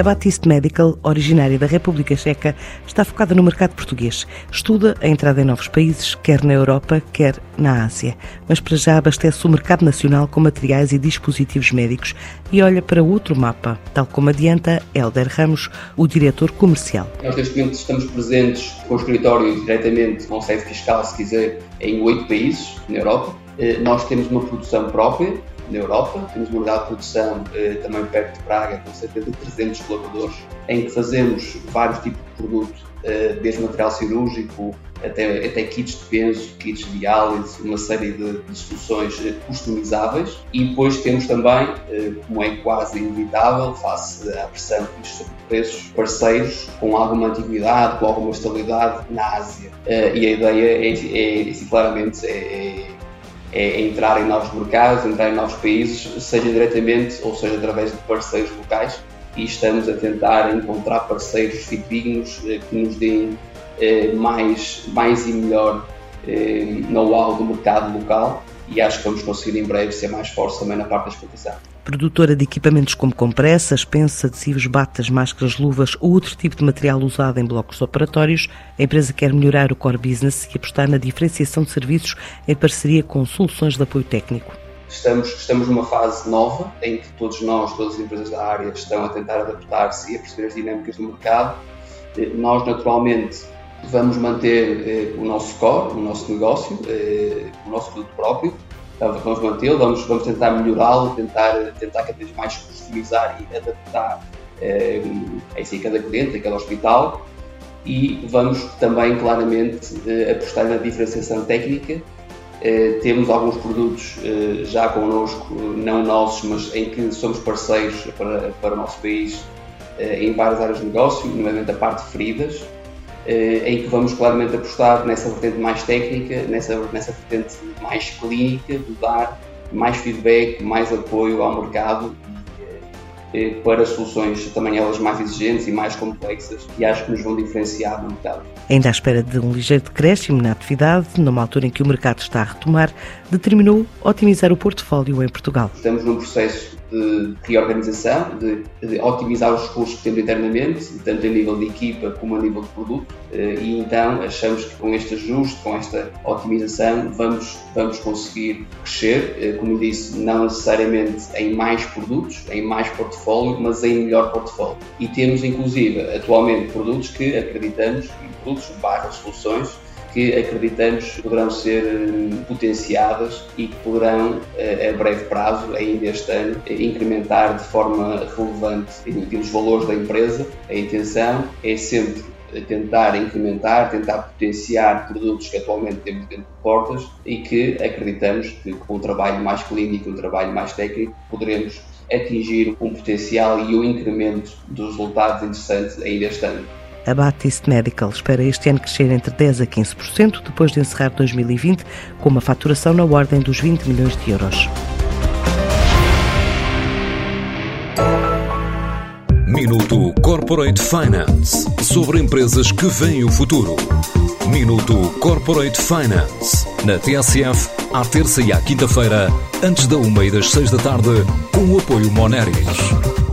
A Batiste Medical, originária da República Checa, está focada no mercado português. Estuda a entrada em novos países, quer na Europa, quer na Ásia. Mas para já abastece o mercado nacional com materiais e dispositivos médicos e olha para outro mapa, tal como adianta Helder Ramos, o diretor comercial. Nós neste momento estamos presentes com o escritório diretamente, com sede fiscal, se quiser, em oito países na Europa. Eh, nós temos uma produção própria, na Europa. Temos uma unidade de produção eh, também perto de Praga, com cerca de 300 colaboradores, em que fazemos vários tipos de produtos, eh, desde material cirúrgico até, até kits de penso, kits de diálise, uma série de, de soluções eh, customizáveis. E depois temos também, eh, como é quase inevitável, face à pressão que isto preços, parceiros com alguma antiguidade, com alguma estabilidade na Ásia. Eh, e a ideia é, é, é claramente, é, é entrar em novos mercados, entrar em novos países, seja diretamente ou seja através de parceiros locais. E estamos a tentar encontrar parceiros fidedignos eh, que nos deem eh, mais, mais e melhor eh, know-how do mercado local e acho que vamos conseguir em breve ser mais fortes também na parte da exportação. Produtora de equipamentos como compressas, pensos, adesivos, batas, máscaras, luvas ou outro tipo de material usado em blocos operatórios, a empresa quer melhorar o core business e apostar na diferenciação de serviços em parceria com soluções de apoio técnico. Estamos, estamos numa fase nova em que todos nós, todas as empresas da área, estão a tentar adaptar-se e a perceber as dinâmicas do mercado. Eh, nós, naturalmente, vamos manter eh, o nosso core, o nosso negócio, eh, o nosso produto próprio, vamos mantê-lo, vamos, vamos tentar melhorá-lo, tentar, tentar cada vez mais customizar e adaptar eh, a cada cliente, a cada hospital. E vamos também claramente eh, apostar na diferenciação técnica. Eh, temos alguns produtos eh, já connosco, não nossos, mas em que somos parceiros para, para o nosso país eh, em várias áreas de negócio, nomeadamente a parte de feridas, em que vamos claramente apostar nessa vertente mais técnica, nessa, nessa vertente mais clínica, de dar mais feedback, mais apoio ao mercado eh, para soluções também elas mais exigentes e mais complexas e acho que nos vão diferenciar no mercado. Ainda à espera de um ligeiro decréscimo na atividade, numa altura em que o mercado está a retomar, determinou otimizar o portfólio em Portugal. Estamos num processo de reorganização, de, de, otimizar os recursos que temos internamente, tanto a nível de equipa como a nível de produto, eh, e então achamos que com este ajuste, com esta otimização, vamos, vamos conseguir crescer, eh, como disse, não necessariamente em mais produtos, em mais portfólio, mas em melhor portfólio. E temos inclusive atualmente produtos que acreditamos, produtos barra soluções, que acreditamos poderão ser hum, potenciadas e que poderão, eh, a breve prazo, ainda este ano, incrementar de forma relevante os valores da empresa. A intenção é sempre tentar incrementar, tentar potenciar produtos que atualmente temos dentro de portas e que acreditamos que com um trabalho mais clínico, um trabalho mais técnico, poderemos atingir um potencial e um incremento dos resultados interessantes ainda este ano. A Batiste Medical espera este ano crescer entre 10% a 15%, depois de encerrar 2020 com uma faturação na ordem dos 20 milhões de euros. Minuto Corporate Finance sobre empresas que veem o futuro. Minuto Corporate Finance na TSF, à terça e à quinta-feira, antes da uma e das seis da tarde, com o apoio Moneris.